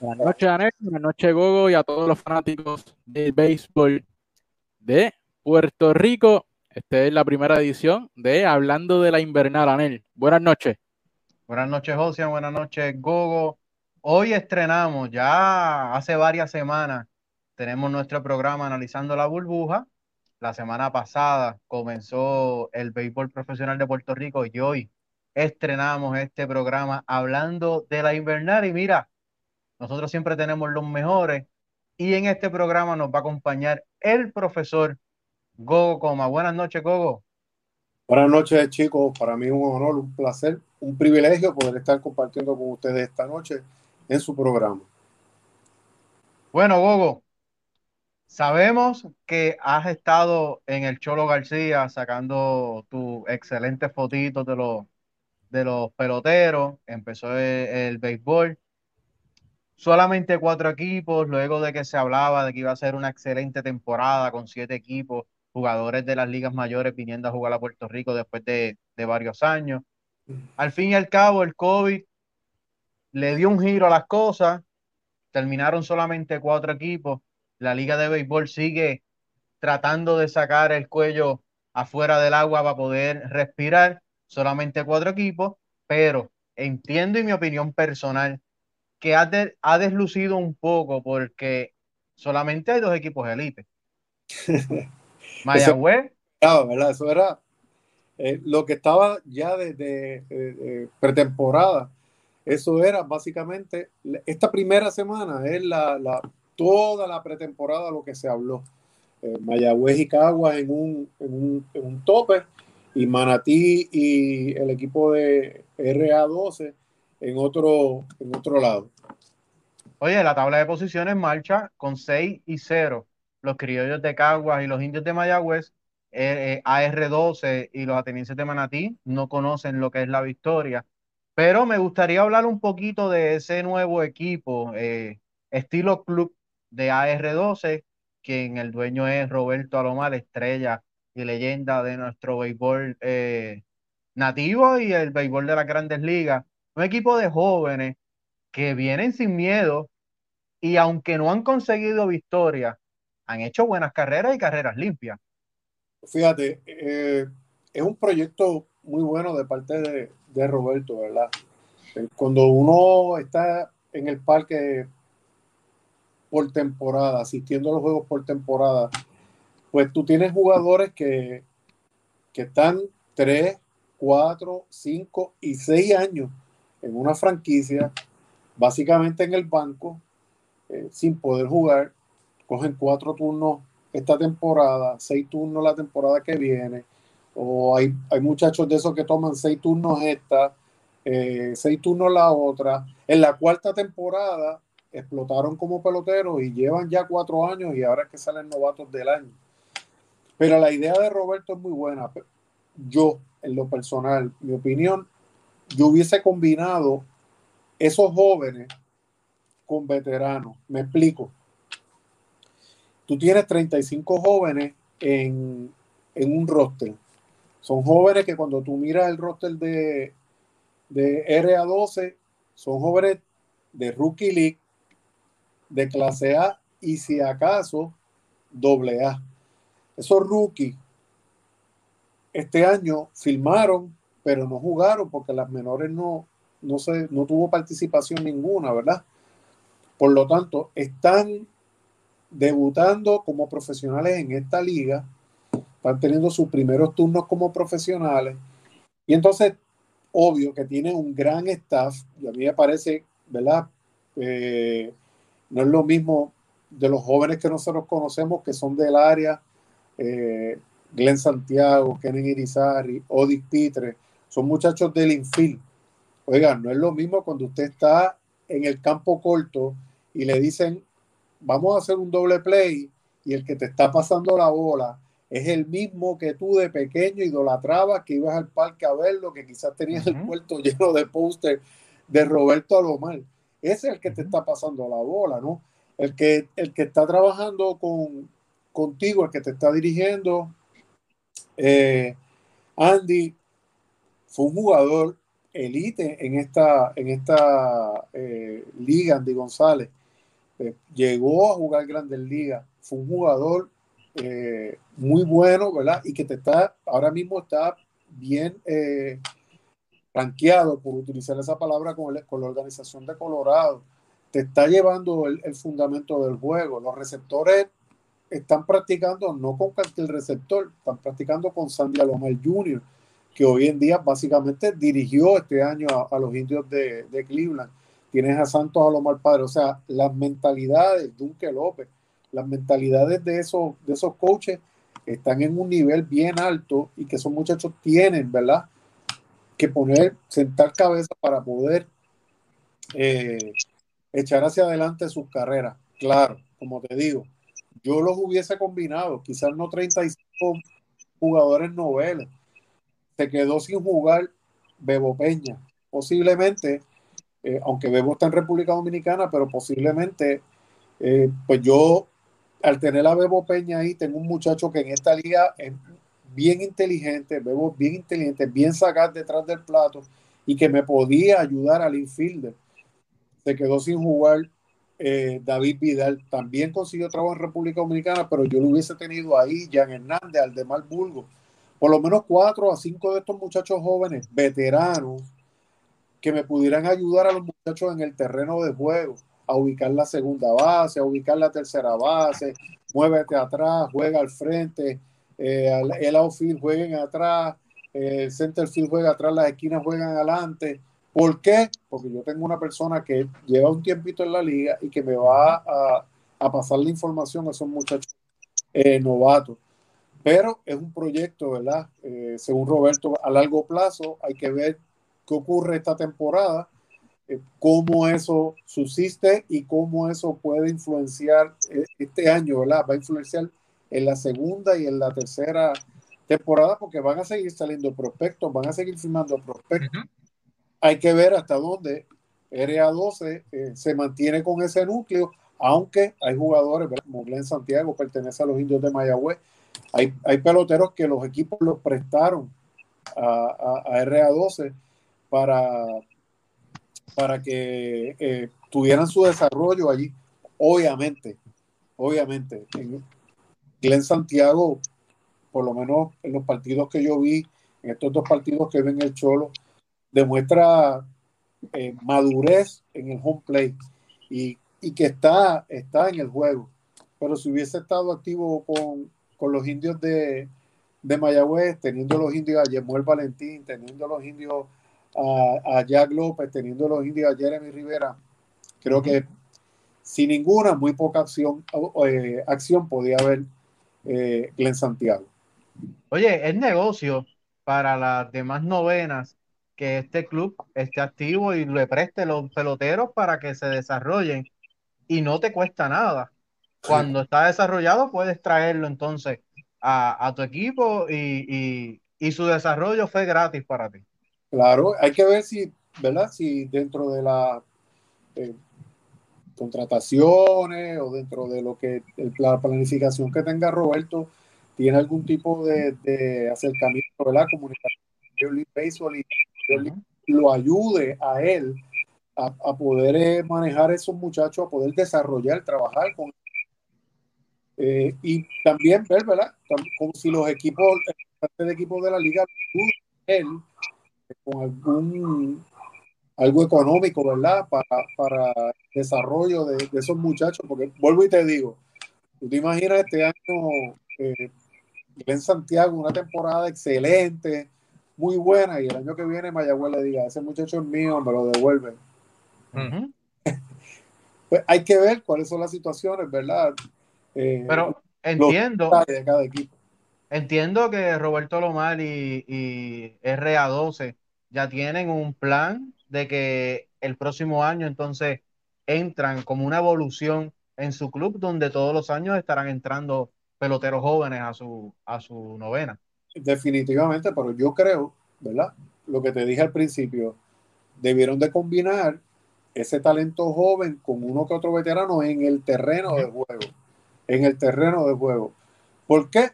Buenas noches, Anel. Buenas noches, Gogo, y a todos los fanáticos del béisbol de Puerto Rico. Esta es la primera edición de Hablando de la Invernal, Anel. Buenas noches. Buenas noches, José. Buenas noches, Gogo. Hoy estrenamos, ya hace varias semanas, tenemos nuestro programa analizando la burbuja. La semana pasada comenzó el béisbol profesional de Puerto Rico y hoy estrenamos este programa hablando de la invernal. Y mira, nosotros siempre tenemos los mejores y en este programa nos va a acompañar el profesor Gogo Coma. Buenas noches, Gogo. Buenas noches, chicos. Para mí es un honor, un placer, un privilegio poder estar compartiendo con ustedes esta noche en su programa. Bueno, Gogo, sabemos que has estado en el Cholo García sacando tus excelentes fotitos de los, de los peloteros. Empezó el, el béisbol solamente cuatro equipos, luego de que se hablaba de que iba a ser una excelente temporada con siete equipos, jugadores de las ligas mayores viniendo a jugar a Puerto Rico después de, de varios años. Al fin y al cabo, el COVID le dio un giro a las cosas, terminaron solamente cuatro equipos, la liga de béisbol sigue tratando de sacar el cuello afuera del agua para poder respirar, solamente cuatro equipos, pero entiendo y mi opinión personal que ha, de, ha, deslucido un poco porque solamente hay dos equipos élite. Mayagüez. Eso, ¿verdad? Eso era eh, lo que estaba ya desde de, pretemporada. Eso era básicamente, esta primera semana es la, la toda la pretemporada lo que se habló. Eh, Mayagüez y Caguas en un, en, un, en un tope y Manatí y el equipo de RA12 en otro, en otro lado. Oye, la tabla de posiciones marcha con 6 y 0. Los criollos de Caguas y los indios de Mayagüez, eh, eh, AR12 y los atenienses de Manatí no conocen lo que es la victoria. Pero me gustaría hablar un poquito de ese nuevo equipo, estilo club de AR12, quien el dueño es Roberto Alomar, estrella y leyenda de nuestro béisbol eh, nativo y el béisbol de las grandes ligas un equipo de jóvenes que vienen sin miedo y aunque no han conseguido victoria, han hecho buenas carreras y carreras limpias. Fíjate, eh, es un proyecto muy bueno de parte de, de, Roberto, ¿verdad? Cuando uno está en el parque por temporada, asistiendo a los juegos por temporada, pues tú tienes jugadores que, que están 3, 4, 5 y 6 años en una franquicia, básicamente en el banco, eh, sin poder jugar, cogen cuatro turnos esta temporada, seis turnos la temporada que viene, o hay, hay muchachos de esos que toman seis turnos esta, eh, seis turnos la otra. En la cuarta temporada explotaron como peloteros y llevan ya cuatro años y ahora es que salen novatos del año. Pero la idea de Roberto es muy buena. Yo, en lo personal, mi opinión, yo hubiese combinado esos jóvenes con veteranos. Me explico. Tú tienes 35 jóvenes en, en un roster. Son jóvenes que cuando tú miras el roster de, de RA12, son jóvenes de Rookie League, de clase A y si acaso doble A. Esos rookies este año firmaron pero no jugaron porque las menores no, no, se, no tuvo participación ninguna, ¿verdad? Por lo tanto, están debutando como profesionales en esta liga, están teniendo sus primeros turnos como profesionales, y entonces, obvio que tienen un gran staff, y a mí me parece, ¿verdad? Eh, no es lo mismo de los jóvenes que nosotros conocemos, que son del área, eh, Glenn Santiago, Kenen Irizarry, Odis Pitre, son muchachos del infield. Oigan, no es lo mismo cuando usted está en el campo corto y le dicen, vamos a hacer un doble play y el que te está pasando la bola es el mismo que tú de pequeño idolatrabas, que ibas al parque a verlo, que quizás tenías el puerto lleno de póster de Roberto Alomar. Ese es el que te está pasando la bola, ¿no? El que, el que está trabajando con, contigo, el que te está dirigiendo, eh, Andy, fue un jugador elite en esta, en esta eh, liga, Andy González. Eh, llegó a jugar Grandes Ligas, fue un jugador muy bueno, ¿verdad? Y que te está, ahora mismo está bien ranqueado, por utilizar esa palabra, con, con, la organización de Colorado. Te está llevando el, el, fundamento del juego. Los receptores están practicando no con cualquier receptor, están practicando con Sandy Alomar Jr., que hoy en día básicamente dirigió este año a, los indios de, de, Cleveland. Tienes a Santos Alomar Padre, o sea, las mentalidades, de Dunque López, las mentalidades de esos, de esos coaches están en un nivel bien alto y que esos muchachos tienen, ¿verdad? Que poner, sentar cabeza para poder eh, echar hacia adelante sus carreras. Claro, como te digo, yo los hubiese combinado, quizás no 35 jugadores noveles. Se quedó sin jugar Bebo Peña. Posiblemente, eh, aunque Bebo está en República Dominicana, pero posiblemente, eh, pues yo al tener a Bebo Peña ahí, tengo un muchacho que en esta liga es bien inteligente, Bebo bien inteligente, bien sagaz detrás del plato y que me podía ayudar al infielder. Se quedó sin jugar eh, David Vidal. También consiguió trabajo en República Dominicana, pero yo lo hubiese tenido ahí, Jan Hernández, Aldemar Burgo. Por lo menos cuatro a cinco de estos muchachos jóvenes, veteranos, que me pudieran ayudar a los muchachos en el terreno de juego a ubicar la segunda base, a ubicar la tercera base, muévete atrás, juega al frente, eh, el outfield jueguen atrás, el center field juega atrás, las esquinas juegan adelante. ¿Por qué? Porque yo tengo una persona que lleva un tiempito en la liga y que me va a, pasar la información a esos muchachos eh, novatos. Pero es un proyecto, ¿verdad? Eh, según Roberto, a largo plazo hay que ver qué ocurre esta temporada eh, cómo eso subsiste y cómo eso puede influenciar eh, este año, ¿verdad? Va a influenciar en la segunda y en la tercera temporada porque van a seguir saliendo prospectos, van a seguir firmando prospectos. Uh -huh. Hay que ver hasta dónde RA12 eh, se mantiene con ese núcleo, aunque hay jugadores, ¿verdad? como Glenn Santiago, pertenece a los indios de Mayagüez. Hay, hay peloteros que los equipos los prestaron a, a, a RA12 para, para que eh, tuvieran su desarrollo allí. Obviamente, obviamente, en Glenn Santiago, por lo menos en los partidos que yo vi, en estos dos partidos que ven el Cholo, demuestra eh, madurez en el home play y, y, que está, está en el juego. Pero si hubiese estado activo con, con los indios de, de Mayagüez, teniendo los indios a Yemuel Valentín, teniendo los indios a, a, Jack López, teniendo los indios a Jeremy Rivera, creo que sin ninguna, muy poca acción, eh, acción podía haber eh, Glenn Santiago. Oye, es negocio para las demás novenas que este club esté activo y le preste los peloteros para que se desarrollen y no te cuesta nada. Cuando sí. está desarrollado puedes traerlo entonces a, a tu equipo y, y, y su desarrollo fue gratis para ti. Claro, hay que ver si, ¿verdad? Si dentro de las eh, contrataciones o dentro de lo que la planificación que tenga Roberto tiene algún tipo de, de acercamiento, ¿verdad? Comunicación Baseball y lo ayude a él a, a poder eh, manejar esos muchachos, a poder desarrollar, trabajar con eh, y también ver, ¿verdad? Como si los equipos, el equipo de la liga, él con algún algo económico, ¿verdad? Para, para desarrollo de, de, esos muchachos, porque vuelvo y te digo, tú te imaginas este año eh, en Santiago, una temporada excelente, muy buena, y el año que viene Mayagüez le diga, ese muchacho es mío, me lo devuelven. Uh -huh. pues hay que ver cuáles son las situaciones, ¿verdad? Eh, Pero entiendo. De cada equipo. Entiendo que Roberto Lomar y, y RA12 ya tienen un plan de que el próximo año entonces entran como una evolución en su club donde todos los años estarán entrando peloteros jóvenes a su, a su novena. Definitivamente, pero yo creo, ¿verdad? Lo que te dije al principio, debieron de combinar ese talento joven con uno que otro veterano en el terreno de juego. En el terreno de juego. ¿Por qué?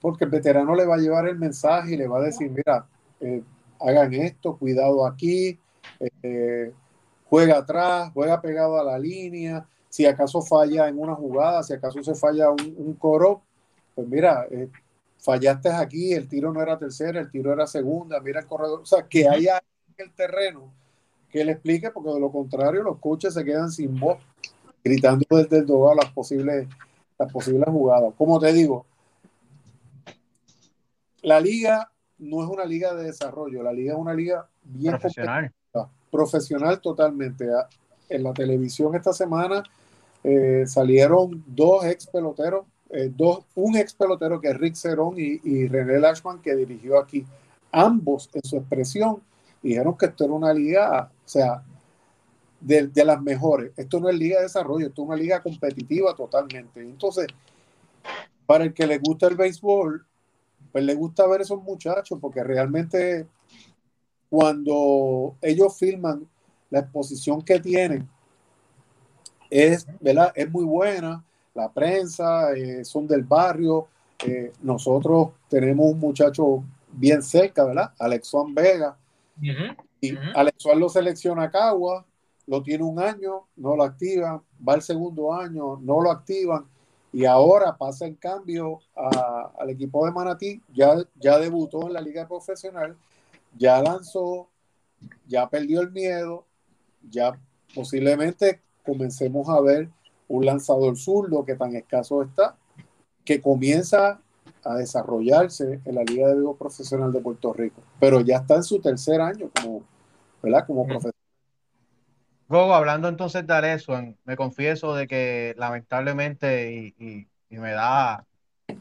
Porque el veterano le va a llevar el mensaje y le va a decir, mira, eh, hagan esto, cuidado aquí, eh, juega atrás, juega pegado a la línea, si acaso falla en una jugada, si acaso se falla un, coro, pues mira, eh, fallaste aquí, el tiro no era tercera, el tiro era segunda, mira el corredor, o sea, que haya en el terreno que le explique, porque de lo contrario los coches se quedan sin voz, gritando desde el dogado las posibles, las posibles jugadas. Como te digo, la liga no es una liga de desarrollo, la liga es una liga bien profesional. Profesional totalmente. Ah, en la televisión esta semana eh, salieron dos ex peloteros, eh, dos, un ex pelotero que es Rick Cerón y, René Lashman que dirigió aquí. Ambos en su expresión dijeron que esto era una liga, o sea, de, de, las mejores. Esto no es liga de desarrollo, esto es una liga competitiva totalmente. Entonces, para el que le gusta el béisbol, pues le gusta ver esos muchachos porque realmente cuando ellos filman la exposición que tienen es, ¿verdad? es muy buena, la prensa, eh, son del barrio, eh, nosotros tenemos un muchacho bien cerca, ¿verdad? Alex Juan Vega, y Alex Juan lo selecciona a Cagua, lo tiene un año, no lo activan, va el segundo año, no lo activan, y ahora pasa en cambio al equipo de Manatí, ya, ya debutó en la liga profesional, ya lanzó, ya perdió el miedo, ya posiblemente comencemos a ver un lanzador zurdo que tan escaso está, que comienza a desarrollarse en la Liga de Vivo Profesional de Puerto Rico, pero ya está en su tercer año como, ¿verdad? como profesional. Gogo, hablando entonces de Areso, me confieso de que lamentablemente y, me da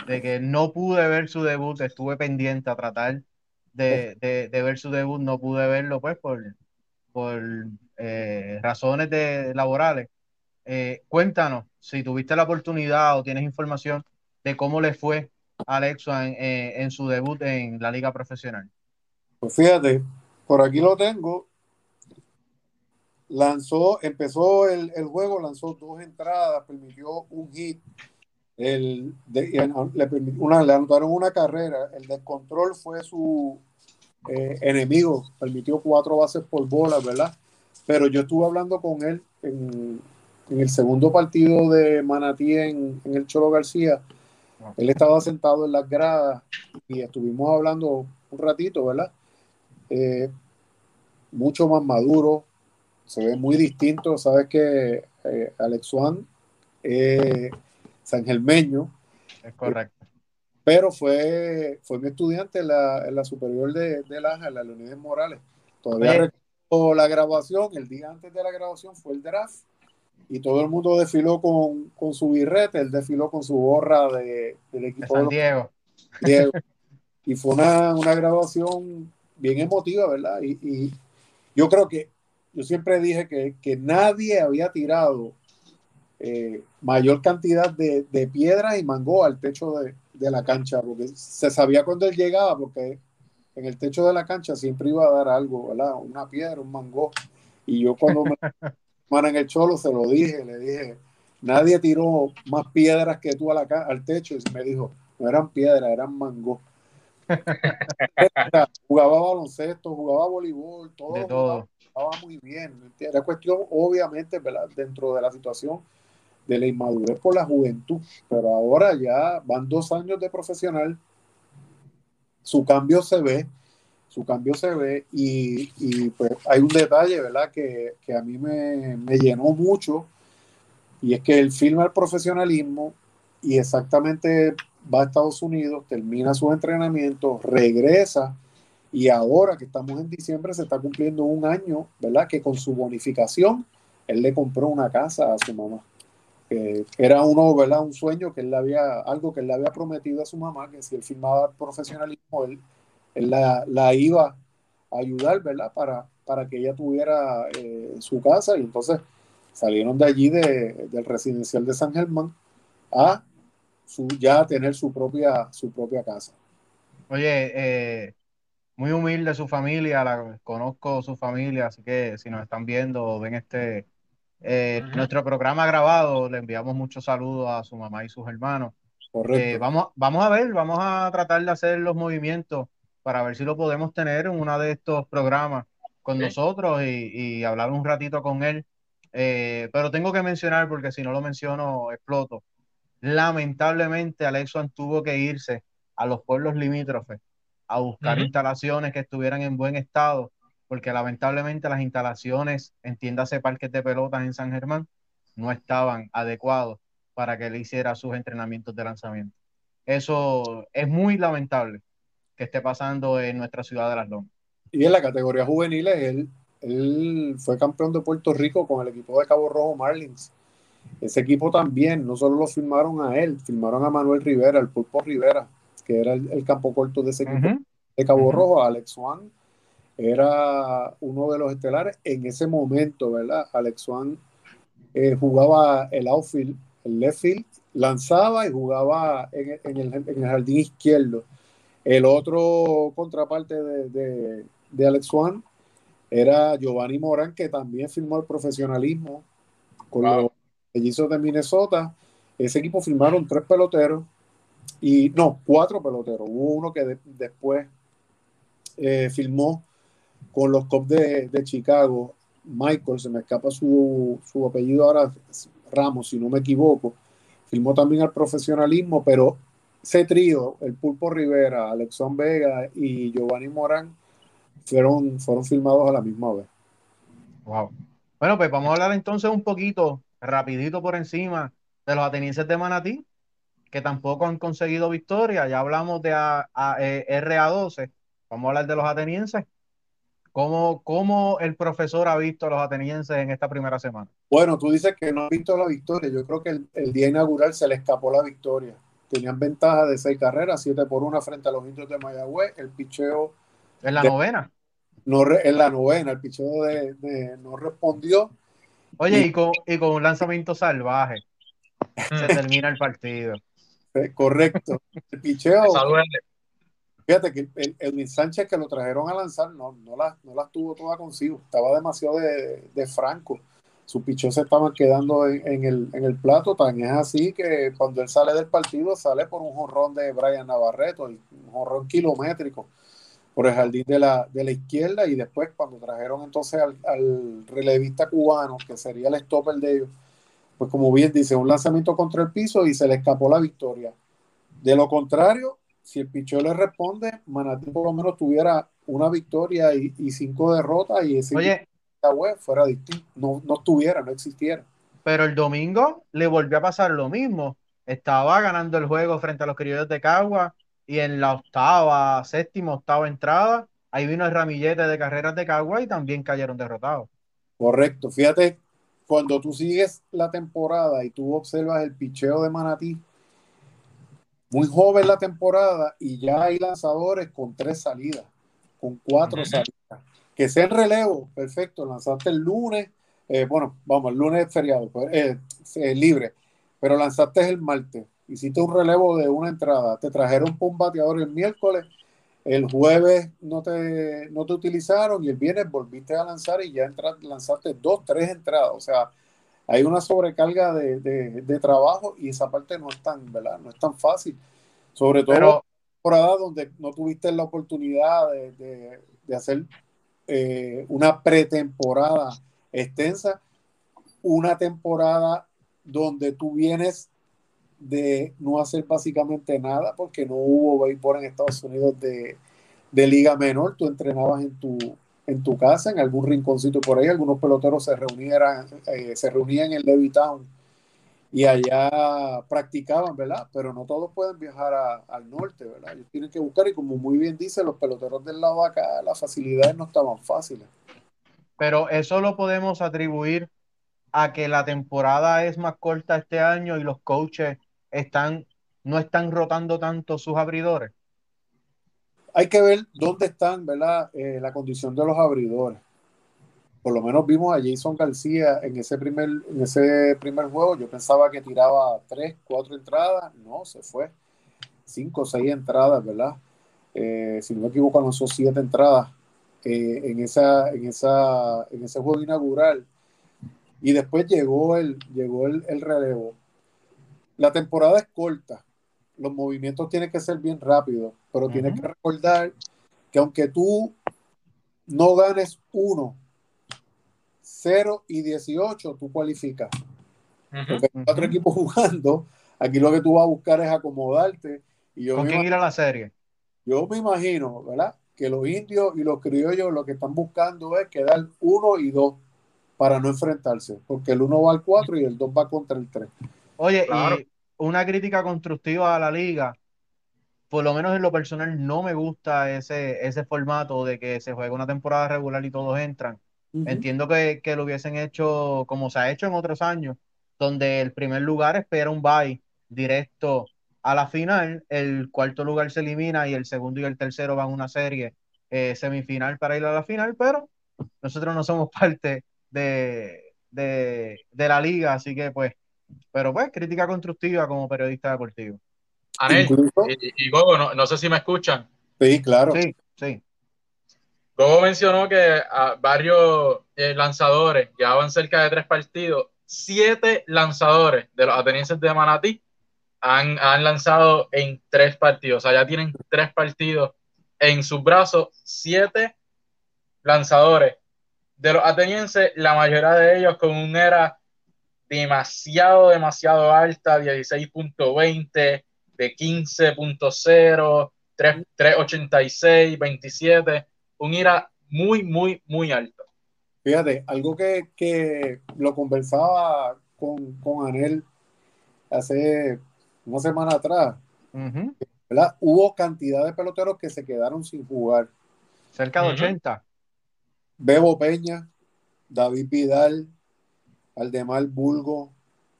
de que no pude ver su debut, estuve pendiente a tratar de, ver su debut, no pude verlo pues por, por eh, razones de, laborales. Eh, cuéntanos si tuviste la oportunidad o tienes información de cómo le fue a Alexo en, eh, en su debut en la liga profesional. Pues fíjate, por aquí lo tengo lanzó, empezó el, juego, lanzó dos entradas, permitió un hit, el, le, una, le anotaron una carrera, el descontrol fue su eh, enemigo, permitió cuatro bases por bola, ¿verdad? Pero yo estuve hablando con él en, el segundo partido de Manatí en, el Cholo García. Él estaba sentado en las gradas y estuvimos hablando un ratito, ¿verdad? Eh, mucho más maduro, se ve muy distinto. Sabes que eh, Alex Juan sangelmeño. Es correcto. Pero fue, fue mi estudiante en la, superior de, de la la Leonidas Morales. Todavía recuerdo la grabación, el día antes de la grabación fue el draft y todo el mundo desfiló con, su birrete, él desfiló con su gorra de, del equipo de San Diego. Y fue una, grabación bien emotiva, ¿verdad? Y, y, yo creo que yo siempre dije que, nadie había tirado eh, mayor cantidad de, piedras y mango al techo de, la cancha, porque se sabía cuando él llegaba, porque en el techo de la cancha siempre iba a dar algo, ¿verdad? Una piedra, un mango. Y yo cuando me en el cholo se lo dije, le dije, nadie tiró más piedras que tú a la, al techo. Y me dijo, no eran piedras, eran mango. jugaba baloncesto, jugaba voleibol, todo muy bien. Era cuestión, obviamente, dentro de la situación de la inmadurez por la juventud, pero ahora ya van dos años de profesional, su cambio se ve, su cambio se ve y, pues hay un detalle, ¿verdad? Que, a mí me, me, llenó mucho y es que él firma el profesionalismo y exactamente va a Estados Unidos, termina su entrenamiento, regresa y ahora que estamos en diciembre se está cumpliendo un año, ¿verdad? Que con su bonificación él le compró una casa a su mamá. Era uno, ¿verdad? Un sueño que él le había, algo que él le había prometido a su mamá, que si él firmaba profesionalismo, él, él la, iba a ayudar, ¿verdad? Para, para que ella tuviera eh, su casa y entonces salieron de allí del residencial de San Germán a su, ya tener su propia, su propia casa. Oye, eh, muy humilde su familia, la, conozco su familia, así que si nos están viendo ven este eh, nuestro programa grabado, le enviamos muchos saludos a su mamá y sus hermanos. Correcto. Eh, vamos, vamos a ver, vamos a tratar de hacer los movimientos para ver si lo podemos tener en uno de estos programas con nosotros y, hablar un ratito con él. Eh, pero tengo que mencionar, porque si no lo menciono, exploto. Lamentablemente, Alexon tuvo que irse a los pueblos limítrofes a buscar instalaciones que estuvieran en buen estado, porque lamentablemente las instalaciones, entiéndase parques de pelotas en San Germán, no estaban adecuados para que él hiciera sus entrenamientos de lanzamiento. Eso es muy lamentable que esté pasando en nuestra ciudad de Las Lomas. Y en la categoría juveniles, él, él fue campeón de Puerto Rico con el equipo de Cabo Rojo Marlins. Ese equipo también, no solo lo firmaron a él, firmaron a Manuel Rivera, el Pulpo Rivera, que era el, campo corto de ese equipo de Cabo Rojo, Alex Swan era uno de los estelares en ese momento, ¿verdad? Alex Swan eh, jugaba el outfield, el left field, lanzaba y jugaba en, el, jardín izquierdo. El otro contraparte de, de, Alex Swan era Giovanni Morán, que también firmó el profesionalismo con los mellizos de Minnesota. Ese equipo firmaron tres peloteros y no, cuatro peloteros. Hubo uno que después eh, firmó con los Cubs de, Chicago, Michael, se me escapa su, apellido ahora, Ramos, si no me equivoco, firmó también al profesionalismo, pero ese trío, el Pulpo Rivera, Alexón Vega y Giovanni Morán, fueron, fueron filmados a la misma vez. Wow. Bueno, pues vamos a hablar entonces un poquito, rapidito por encima, de los atenienses de Manatí, que tampoco han conseguido victoria. Ya hablamos de a, eh, RA12. Vamos a hablar de los atenienses. ¿Cómo, ¿Cómo, el profesor ha visto a los atenienses en esta primera semana? Bueno, tú dices que no ha visto la victoria. Yo creo que el, día inaugural se le escapó la victoria. Tenían ventaja de seis carreras, siete por una frente a los indios de Mayagüez. El picheo. En la novena. No, en la novena, el picheo de, no respondió. Oye, y, con, y con un lanzamiento salvaje se termina el partido. Eh, correcto. El picheo. Fíjate que el, el, Sánchez que lo trajeron a lanzar no, no, las, no las tuvo todas consigo. Estaba demasiado de, franco. Sus pichos se estaban quedando en, el, en el plato. Tan es así que cuando él sale del partido, sale por un jorrón de Brian Navarreto, un jorrón kilométrico por el jardín de la, de la izquierda. Y después, cuando trajeron entonces al, al relevista cubano, que sería el stopper de ellos, pues como bien dice, un lanzamiento contra el piso y se le escapó la victoria. De lo contrario, si el picheo le responde, Manatí por lo menos tuviera una victoria y, cinco derrotas y ese Oye, web fuera distinto, no, no estuviera, no existiera. Pero el domingo le volvió a pasar lo mismo. Estaba ganando el juego frente a los criollos de Cagua y en la octava, séptima, octava entrada, ahí vino el ramillete de carreras de Cagua y también cayeron derrotados. Correcto, fíjate cuando tú sigues la temporada y tú observas el picheo de Manatí, muy joven la temporada y ya hay lanzadores con tres salidas, con cuatro salidas. Que sea en relevo, perfecto, lanzaste el lunes, eh, bueno, vamos, el lunes es feriado, pues, eh, libre, pero lanzaste el martes, hiciste un relevo de una entrada, te trajeron un bateador el miércoles, el jueves no te, no te utilizaron y el viernes volviste a lanzar y ya lanzaste dos, tres entradas. O sea, hay una sobrecarga de, trabajo y esa parte no es tan, ¿verdad? No es tan fácil. Sobre todo Pero, temporada donde no tuviste la oportunidad de, hacer eh, una pretemporada extensa, una temporada donde tú vienes de no hacer básicamente nada porque no hubo béisbol en Estados Unidos de, liga menor, tú entrenabas en tu, en tu casa, en algún rinconcito por ahí, algunos peloteros se reunieran, eh, se reunían en Levittown y allá practicaban, ¿verdad? Pero no todos pueden viajar al norte, ¿verdad? Ellos tienen que buscar y como muy bien dice, los peloteros del lado de acá, las facilidades no estaban fáciles. Pero eso lo podemos atribuir a que la temporada es más corta este año y los coaches están, no están rotando tanto sus abridores? Hay que ver dónde están, ¿verdad? Eh, la condición de los abridores. Por lo menos vimos a Jason García en ese primer, en ese primer juego. Yo pensaba que tiraba tres, cuatro entradas. No, se fue. Cinco, seis entradas, ¿verdad? Eh, si no me equivoco, lanzó siete entradas eh, en, esa, en, esa, en ese juego inaugural. Y después llegó el, llegó el relevo la temporada es corta, los movimientos tienen que ser bien rápidos, pero tienes que recordar que aunque tú no ganes uno, 0 y 18, tú cualificas. Porque hay cuatro equipos jugando, aquí lo que tú vas a buscar es acomodarte. Y yo ¿Con quién ir a la serie? Yo me imagino, ¿verdad? Que los indios y los criollos lo que están buscando es quedar uno y dos para no enfrentarse, porque el uno va al 4 y el 2 va contra el 3. Oye, y una crítica constructiva a la liga, por lo menos en lo personal no me gusta ese, ese formato de que se juegue una temporada regular y todos entran. Entiendo que, que, lo hubiesen hecho como se ha hecho en otros años, donde el primer lugar espera un bye directo a la final, el cuarto lugar se elimina y el segundo y el tercero van a una serie eh, semifinal para ir a la final, pero nosotros no somos parte de, de, de, la liga, así que pues, pero pues, crítica constructiva como periodista deportivo. Anel, y, y, Gogo, no, no, sé si me escuchan. Sí, claro. Sí, sí. Gogo mencionó que a varios eh, lanzadores llevaban cerca de tres partidos. Siete lanzadores de los atenienses de Manatí han, han lanzado en tres partidos. O sea, ya tienen tres partidos en sus brazos. Siete lanzadores de los atenienses, la mayoría de ellos con un era demasiado, demasiado alta, 16.20, de 15.0, 3.86, 27, un IRA muy, muy, muy alto. Fíjate, algo que, que lo conversaba con, con, Anel hace una semana atrás, ¿verdad? Hubo cantidad de peloteros que se quedaron sin jugar. Cerca de 80. Bebo Peña, David Vidal, Aldemar Bulgo,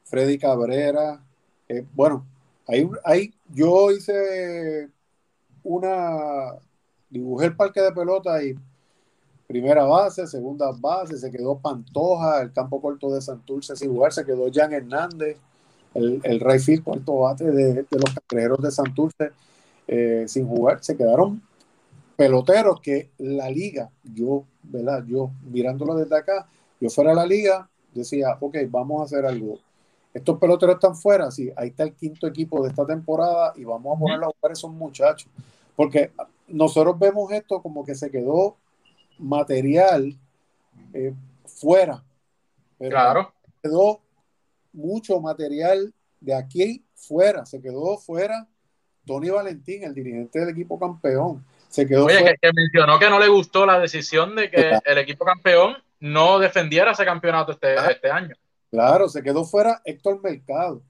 Freddy Cabrera. Eh, bueno, ahí, ahí yo hice una, dibujé el parque de pelota y primera base, segunda base, se quedó Pantoja, el campo corto de Santurce sin jugar, se quedó Jan Hernández, el, el right cuarto bate de, de los cangrejeros de Santurce eh, sin jugar, se quedaron peloteros que la liga, yo, ¿verdad? Yo mirándolo desde acá, yo fuera a la liga, decía, ok, vamos a hacer algo. Estos peloteros están fuera, sí, ahí está el quinto equipo de esta temporada y vamos a poner a jugar esos muchachos. Porque nosotros vemos esto como que se quedó material eh, fuera. Pero claro. Quedó mucho material de aquí fuera. Se quedó fuera Tony Valentín, el dirigente del equipo campeón. Se quedó Oye, que, mencionó que no le gustó la decisión de que el equipo campeón no defendiera ese campeonato este, este año. Claro, se quedó fuera Héctor Mercado,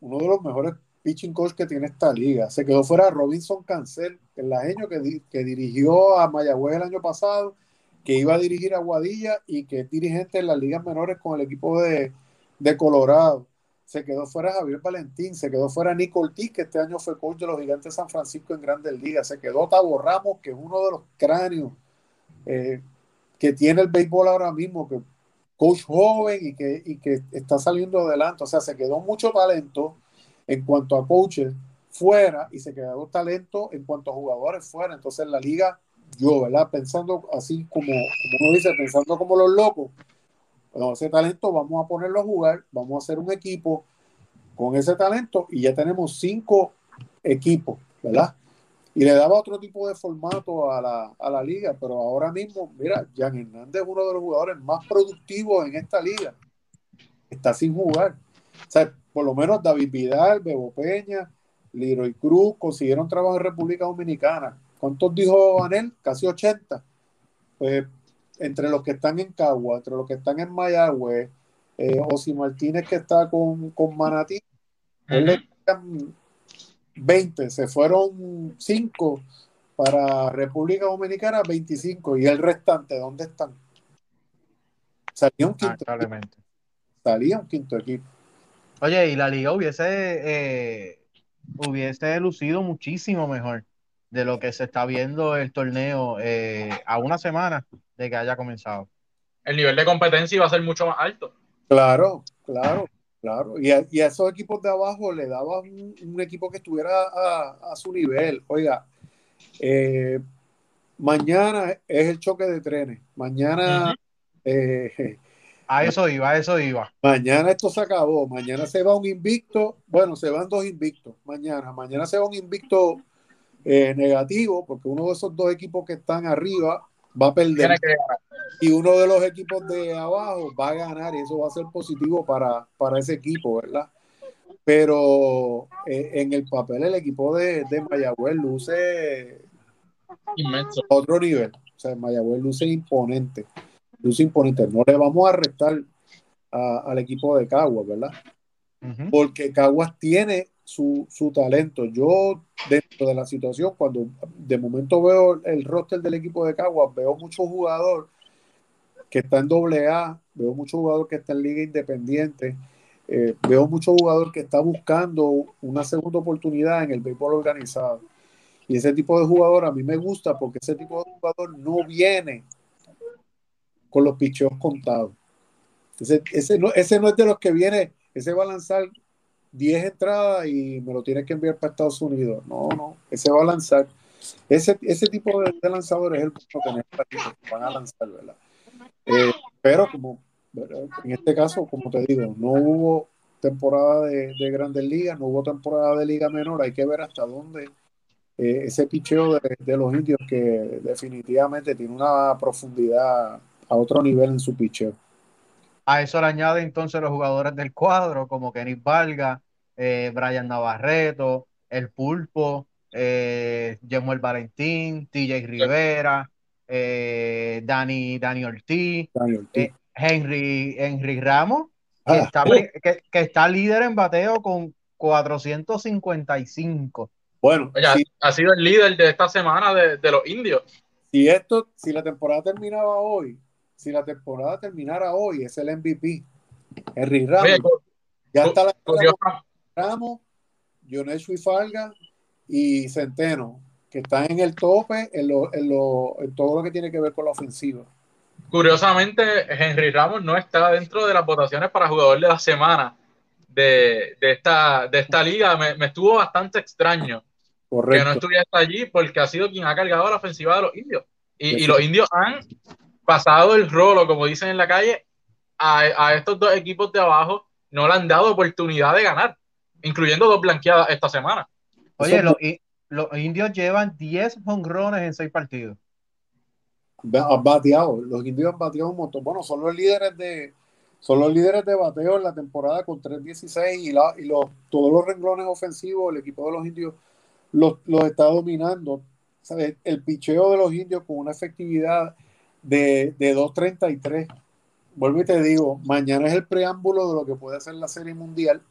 uno de los mejores pitching coach que tiene esta liga. Se quedó fuera Robinson Cancel, el lajeño que, que dirigió a Mayagüez el año pasado, que iba a dirigir a Guadilla y que es dirigente en las ligas menores con el equipo de, de Colorado se quedó fuera Javier Valentín, se quedó fuera Nico Ortiz, que este año fue coach de los Gigantes de San Francisco en Grandes Ligas, se quedó Tavo Ramos, que es uno de los cráneos eh, que tiene el béisbol ahora mismo, que coach joven y que, y que está saliendo adelante, o sea, se quedó mucho talento en cuanto a coaches fuera y se quedó talento en cuanto a jugadores fuera, entonces la liga, yo, ¿verdad? Pensando así como, como uno dice, pensando como los locos, con ese talento vamos a ponerlo a jugar, vamos a hacer un equipo con ese talento y ya tenemos cinco equipos, ¿verdad? Y le daba otro tipo de formato a la, a la liga, pero ahora mismo, mira, Jan Hernández es uno de los jugadores más productivos en esta liga. Está sin jugar. O sea, por lo menos David Vidal, Bebo Peña, Leroy Cruz consiguieron trabajo en República Dominicana. ¿Cuántos dijo Anel? Casi 80. Pues entre los que están en Cagua, entre los que están en Mayagüez, eh, Osi Martínez que está con, con Manatí, 20, se fueron 5 para República Dominicana, 25, y el restante, ¿dónde están? Salía un quinto equipo. Salía un quinto equipo. Oye, y la liga hubiese, eh, hubiese lucido muchísimo mejor de lo que se está viendo el torneo eh, a una semana de que haya comenzado. El nivel de competencia iba a ser mucho más alto. Claro, claro, claro. Y a, esos equipos de abajo le daba un, equipo que estuviera a, su nivel. Oiga, eh, mañana es el choque de trenes. Mañana. Eh, a eso iba, a eso iba. Mañana esto se acabó. Mañana se va un invicto. Bueno, se van dos invictos. Mañana. Mañana se va un invicto eh, negativo, porque uno de esos dos equipos que están arriba va a perder. Y uno de los equipos de abajo va a ganar y eso va a ser positivo para, para ese equipo, ¿verdad? Pero eh, en el papel el equipo de, de Mayagüez luce Inmenso. otro nivel. O sea, Mayagüez luce imponente. Luce imponente. No le vamos a restar a- al equipo de Caguas, ¿verdad? Porque Caguas tiene su, su talento. Yo, dentro de la situación, cuando de momento veo el roster del equipo de Caguas, veo mucho jugador que está en doble A, veo mucho jugador que está en liga independiente, eh, veo mucho jugador que está buscando una segunda oportunidad en el béisbol organizado. Y ese tipo de jugador a mí me gusta porque ese tipo de jugador no viene con los picheos contados. Ese, no, ese no es de los que viene, ese va a lanzar 10 entradas y me lo tiene que enviar para Estados Unidos. No, no, ese va a lanzar. Ese, ese tipo de, de lanzadores es el que van a lanzar, ¿verdad? Eh, pero como en este caso, como te digo, no hubo temporada de, de grandes ligas, no hubo temporada de liga menor, hay que ver hasta dónde eh, ese picheo de, los indios que definitivamente tiene una profundidad a otro nivel en su picheo. A eso le añade entonces los jugadores del cuadro, como Kenny Valga, eh, Brian Navarreto, El Pulpo, eh, Valentín, TJ Rivera, eh, Dani, Dani Ortiz, eh, Henry, Henry Ramos, que, Ah, está, que, que está líder en bateo con 455. bueno, Oye, si, ha sido el líder de esta semana de, de los indios. si esto, si la temporada terminaba hoy, si la temporada terminara hoy, es el MVP. Henry Ramos. Oye, ya está la Ramos, Yonesh Falga y Centeno, que están en el tope en, lo, en, lo, en todo lo que tiene que ver con la ofensiva. curiosamente, Henry Ramos no está dentro de las votaciones para jugador de la semana de, de esta, de esta liga. Me, me estuvo bastante extraño que no Correcto. estuviese allí porque ha sido quien ha cargado la ofensiva de los indios. Y, y los indios han pasado el rolo, como dicen en la calle, a, a estos dos equipos de abajo. No le han dado oportunidad de ganar, incluyendo dos blanqueadas esta semana. Oye, los, los indios llevan 10 jonrones en 6 partidos. Han bateado, los indios han bateado un montón. Bueno, son los líderes de son los líderes de bateo en la temporada con 3.16 y, la, y los, todos los renglones ofensivos, el equipo de los indios los, los está dominando. El picheo de los indios con una efectividad de, de 2.33. Vuelvo y te digo, mañana es el preámbulo de lo que puede ser la Serie Mundial.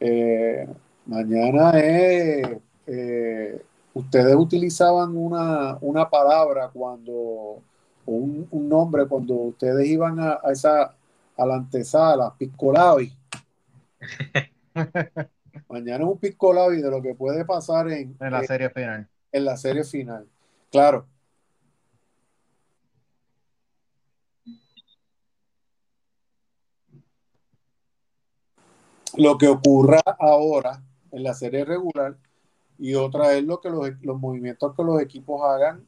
Eh, mañana es... eh, ustedes utilizaban una, una palabra cuando, un, un nombre cuando ustedes iban a, a esa, a la antesala, Piscolabi. Mañana es un Piscolabi de lo que puede pasar en, en la eh, serie final. en la serie final. Claro. Lo que ocurra ahora en la serie regular y otra es lo que los, los movimientos que los equipos hagan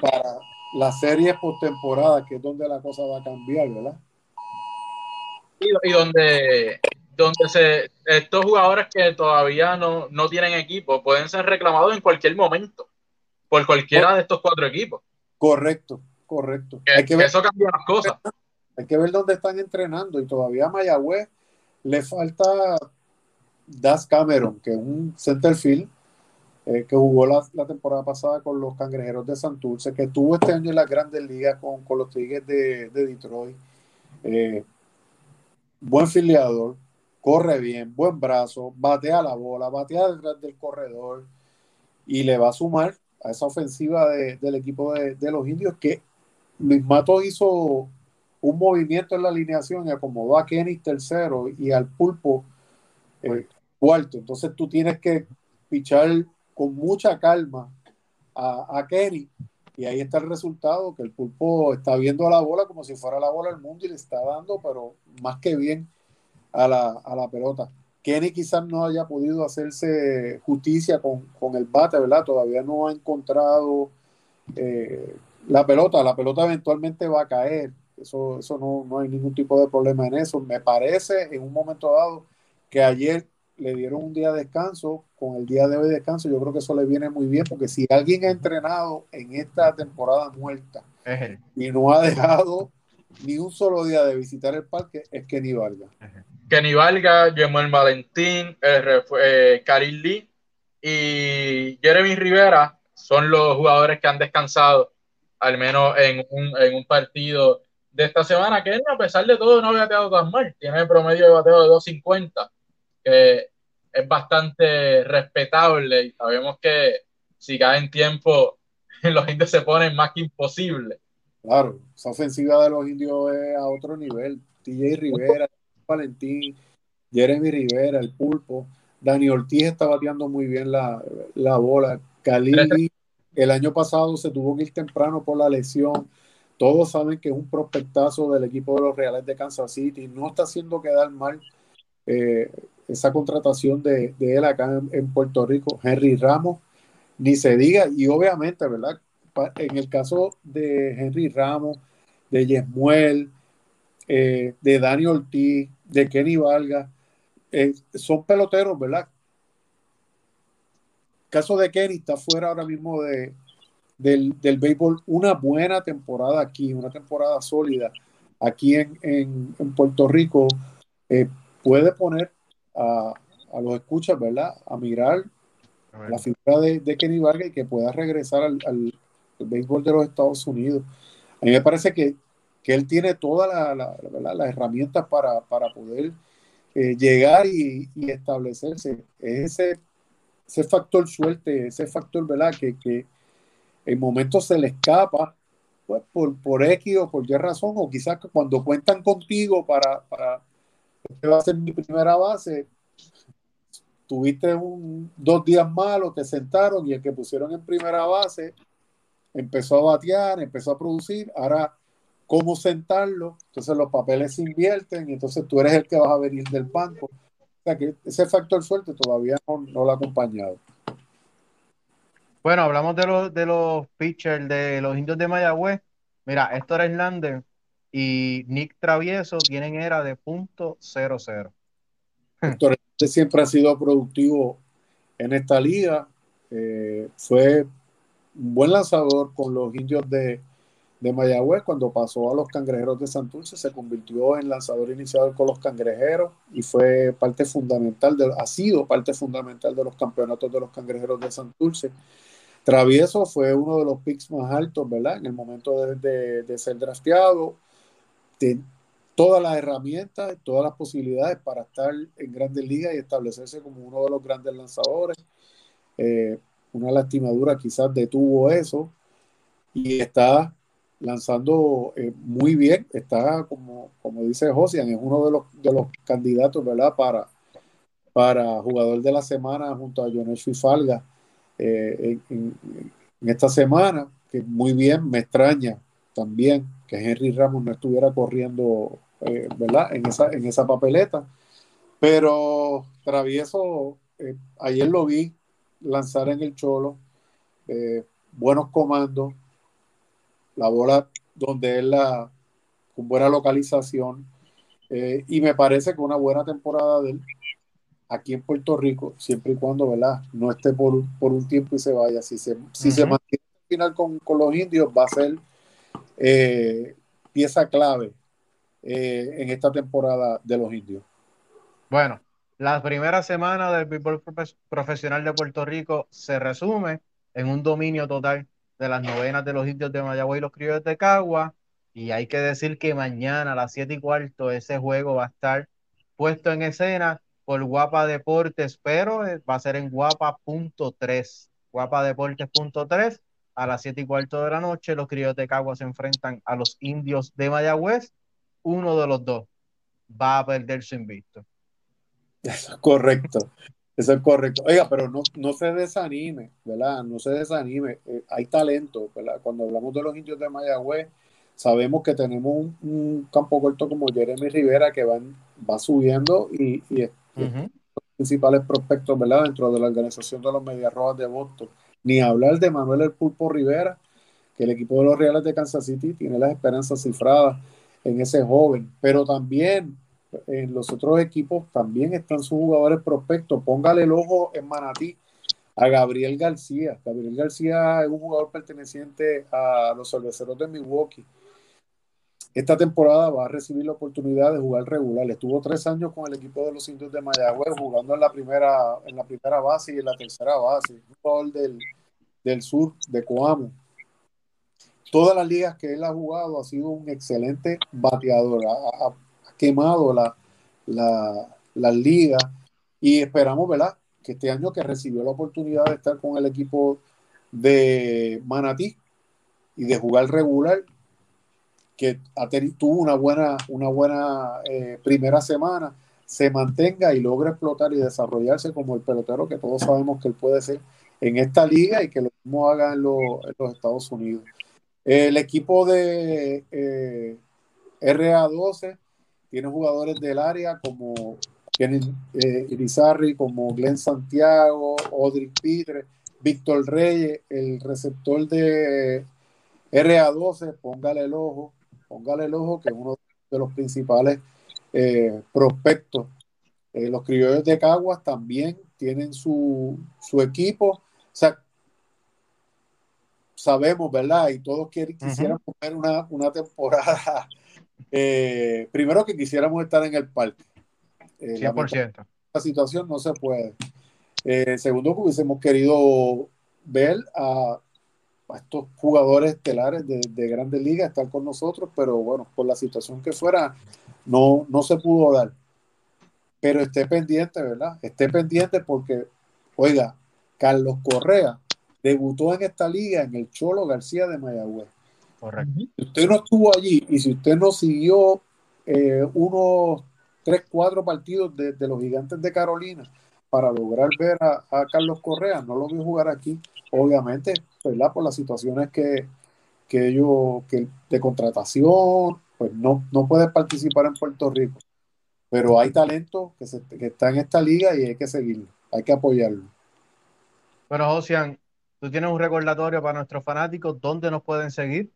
para las series postemporada, que es donde la cosa va a cambiar, ¿verdad? y, y donde, donde se, estos jugadores que todavía no, no tienen equipo pueden ser reclamados en cualquier momento por cualquiera de estos cuatro equipos. Correcto, correcto. Que, Hay que que ver, eso cambia las cosas. hay que ver dónde están entrenando y todavía a Mayagüez le falta Das Cameron, que es un centerfield eh, que jugó la, temporada pasada con los Cangrejeros de Santurce, que estuvo este año en las grandes ligas con, con los Tigres de, de Detroit. Eh, buen filiador, corre bien, buen brazo, batea la bola, batea detrás del corredor y le va a sumar a esa ofensiva de- del equipo de, de los indios que Luis Mato hizo un movimiento en la alineación y acomodó a Kenny tercero y al pulpo eh, cuarto. Entonces tú tienes que pichar con mucha calma a, a Kenny y ahí está el resultado, que el pulpo está viendo la bola como si fuera la bola del mundo y le está dando, pero más que bien a la, a la pelota. Kenny quizás no haya podido hacerse justicia con, con el bate, ¿verdad? Todavía no ha encontrado eh, la pelota. La pelota eventualmente va a caer. Eso, eso no, no hay ningún tipo de problema en eso. Me parece en un momento dado que ayer le dieron un día de descanso, con el día de hoy de descanso, yo creo que eso le viene muy bien, porque si alguien ha entrenado en esta temporada muerta y no ha dejado ni un solo día de visitar el parque, es Kenny Valga. Kenny Valga, Jemuel Valentín, eh, Lee y Jeremy Rivera son los jugadores que han descansado, al menos en un, en un partido de esta semana, que a pesar de todo no ha bateado tan mal, tiene promedio de bateo de 250, que es bastante respetable y sabemos que si cae en tiempo los indios se ponen más que imposible. Claro, esa ofensiva de los indios es a otro nivel. TJ Rivera, Valentín, Jeremy Rivera, el pulpo. Dani Ortiz está bateando muy bien la, la bola. Cali el año pasado se tuvo que ir temprano por la lesión. Todos saben que es un prospectazo del equipo de los Reales de Kansas City. No está haciendo quedar mal eh, esa contratación de, él acá en, Puerto Rico. Henry Ramos, ni se diga. Y obviamente, ¿verdad? En el caso de Henry Ramos, de Yesmuel, eh, de Dani Ortiz, de Kenny Valga, eh, son peloteros, ¿verdad? caso de Kenny está fuera ahora mismo de, del, del, béisbol. Una buena temporada aquí, una temporada sólida aquí en, en, Puerto Rico, puede poner a, a, los escuchas, ¿verdad? A mirar la figura de, de, Kenny Vargas y que pueda regresar al, al, béisbol de los Estados Unidos. A mí me parece que, que él tiene todas la, las herramientas para, para poder eh, llegar y, y, establecerse. Es ese ese factor suerte, ese factor, ¿verdad? Que, que en momentos se le escapa, pues por, por X o por Y razón, o quizás cuando cuentan contigo para, para este va a ser mi primera base, tuviste un, dos días malos, te sentaron y el que pusieron en primera base empezó a batear, empezó a producir, ahora cómo sentarlo, entonces los papeles se invierten y entonces tú eres el que vas a venir del banco que ese factor suerte todavía no, lo ha acompañado. Bueno, hablamos de los, de los pitchers de los indios de Mayagüez. Mira, Héctor Hernández y Nick Travieso tienen era de punto cero cero. Héctor Hernández siempre ha sido productivo en esta liga. Eh, fue un buen lanzador con los indios de, de Mayagüez, cuando pasó a los cangrejeros de Santurce, se convirtió en lanzador iniciador con los cangrejeros y fue parte fundamental, de, ha sido parte fundamental de los campeonatos de los cangrejeros de Santurce. Travieso fue uno de los picks más altos, ¿verdad? En el momento de, de, ser drafteado, de, todas las herramientas, todas las posibilidades para estar en grandes ligas y establecerse como uno de los grandes lanzadores. Eh, una lastimadura quizás detuvo eso y está lanzando eh, muy bien. Está, como, como dice Josian, es uno de los, de los candidatos, ¿verdad? Para, para jugador de la semana junto a Jones Fifalga eh, en, esta semana, que muy bien, me extraña también que Henry Ramos no estuviera corriendo, eh, ¿verdad? En esa, en esa papeleta. Pero Travieso, ayer lo vi lanzar en el Cholo, buenos comandos, la bola donde él la con buena localización. Eh, y me parece que una buena temporada de él aquí en Puerto Rico, siempre y cuando ¿verdad? no esté por, un tiempo y se vaya. Si se, si se mantiene al final con, los indios, va a ser eh, pieza clave eh, en esta temporada de los indios. Bueno, la primera semana del béisbol profesional de Puerto Rico se resume en un dominio total de las novenas de los indios de Mayagüey y los criollos de Cagua. Y hay que decir que mañana a las 7 y cuarto ese juego va a estar puesto en escena por Guapa Deportes, pero eh, va a ser en guapa.3. Guapa Deportes.3 a las 7 y cuarto de la noche. Los criollos de Cagua se enfrentan a los indios de Mayagüez. Uno de los dos va a perder su invicto. Eso es correcto. Eso es correcto. Oiga, pero no, no se desanime, ¿verdad? No se desanime. Eh, hay talento, ¿verdad? Cuando hablamos de los indios de Mayagüez, sabemos que tenemos un, campo corto como Jeremy Rivera que van, va subiendo y, y es, los principales prospectos, ¿verdad? Dentro de la organización de los Medias Rojas de Boston. Ni hablar de Manuel El Pulpo Rivera, que el equipo de los Reales de Kansas City tiene las esperanzas cifradas en ese joven. Pero también en los otros equipos también están sus jugadores prospectos. Póngale el ojo en Manatí a Gabriel García. Gabriel García es un jugador perteneciente a los cerveceros de Milwaukee. Esta temporada va a recibir la oportunidad de jugar regular. Estuvo tres años con el equipo de los indios de Mayagüez jugando en la primera, en la primera base y en la tercera base. Un jugador del, del sur de Coamo. Todas las ligas que él ha jugado ha sido un excelente bateador. Ha, quemado la, la, la liga y esperamos, ¿verdad? Que este año que recibió la oportunidad de estar con el equipo de Manatí y de jugar regular, que tuvo una buena, una buena eh, primera semana, se mantenga y logre explotar y desarrollarse como el pelotero que todos sabemos que él puede ser en esta liga y que lo mismo haga en, los Estados Unidos. El equipo de eh, RA12 tiene jugadores del área como tienen eh, Irizarri, como Glenn Santiago, Odrick Pitre, Víctor Reyes, el receptor de RA12, póngale el ojo, póngale el ojo, que uno de los principales eh, prospectos. Eh, los criollos de Caguas también tienen su, equipo. O sea, sabemos, ¿verdad? Y todos quieren, quisieran poner una, temporada. Eh, primero que quisiéramos estar en el parque. 100%. La situación no se puede. segundo, que hubiésemos querido ver a estos jugadores estelares de, grandes ligas estar con nosotros, pero bueno, por la situación que fuera, no, no se pudo dar. Pero esté pendiente, ¿verdad? Esté pendiente porque, oiga, Carlos Correa debutó en esta liga en el Cholo García de Mayagüez. Correcto. Si usted no estuvo allí y si usted no siguió eh, unos 3, 4 partidos de, los gigantes de Carolina para lograr ver a, a Carlos Correa, no lo vio jugar aquí, obviamente ¿verdad? Por las situaciones que, que ellos, que de contratación, pues no, no puede participar en Puerto Rico. Pero hay talento que, se, que está en esta liga y hay que seguirlo, hay que apoyarlo. Bueno, Josian, tú tienes un recordatorio para nuestros fanáticos, ¿dónde nos pueden seguir?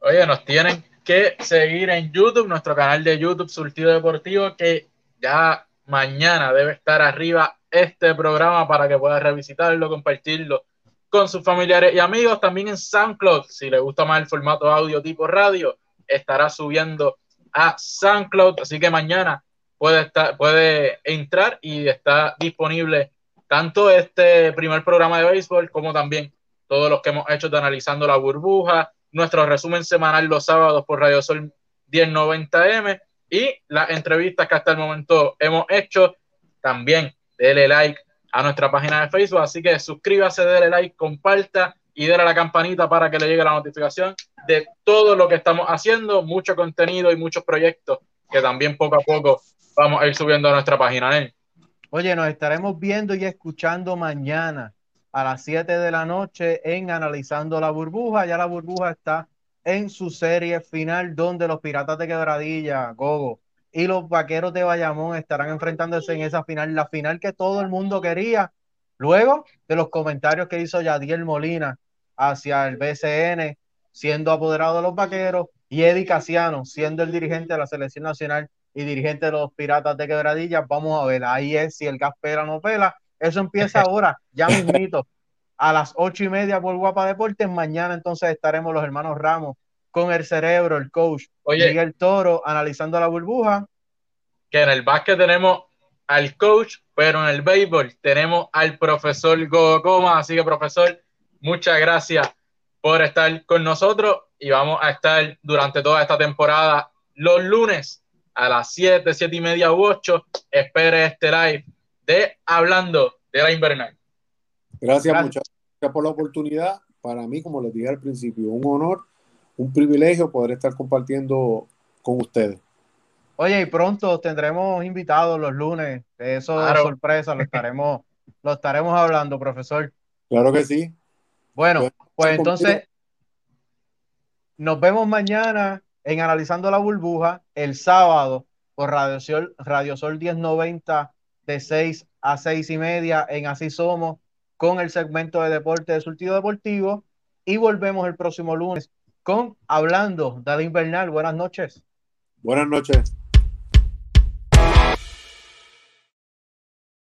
Oye, nos tienen que seguir en YouTube, nuestro canal de YouTube Surtido Deportivo, que ya mañana debe estar arriba este programa para que puedas revisitarlo, compartirlo con sus familiares y amigos. También en SoundCloud, si le gusta más el formato audio tipo radio, estará subiendo a SoundCloud. Así que mañana puede, estar, puede entrar y está disponible tanto este primer programa de béisbol como también todos los que hemos hecho de analizando la burbuja, nuestro resumen semanal los sábados por Radio Sol 1090M y las entrevistas que hasta el momento hemos hecho. También dele like a nuestra página de Facebook. Así que suscríbase, déle like, comparta y déle a la campanita para que le llegue la notificación de todo lo que estamos haciendo, mucho contenido y muchos proyectos que también poco a poco vamos a ir subiendo a nuestra página. ¿eh? Oye, nos estaremos viendo y escuchando mañana a las 7 de la noche en Analizando la Burbuja. Ya la burbuja está en su serie final donde los Piratas de Quebradilla, Gogo, y los vaqueros de Bayamón estarán enfrentándose en esa final, la final que todo el mundo quería. Luego de los comentarios que hizo Yadiel Molina hacia el BCN, siendo apoderado de los vaqueros, y Eddie Casiano, siendo el dirigente de la selección nacional y dirigente de los Piratas de Quebradilla. Vamos a ver, ahí es si el gas pela no pela. Eso empieza ahora, ya mismito, a las ocho y media por Guapa Deportes. Mañana entonces estaremos los hermanos Ramos con el cerebro, el coach Oye, Miguel Toro, analizando la burbuja. Que en el básquet tenemos al coach, pero en el béisbol tenemos al profesor Goma. Así que, profesor, muchas gracias por estar con nosotros y vamos a estar durante toda esta temporada los lunes a las 7, 7 y media u 8. Espere este live de Hablando de la Invernal. Gracias, gracias. muchas gracias por la oportunidad. Para mí, como les dije al principio, un honor un privilegio poder estar compartiendo con ustedes. Oye, y pronto tendremos invitados los lunes. Eso es sorpresa, lo estaremos, lo estaremos hablando, profesor. Claro que sí. Bueno, pues entonces nos vemos mañana en Analizando la Burbuja, el sábado por Radio Sol, Radio Sol 1090 de 6 a 6 y media en Así Somos con el segmento de deporte de surtido deportivo y volvemos el próximo lunes con Hablando de Invernal. Buenas noches. Buenas noches.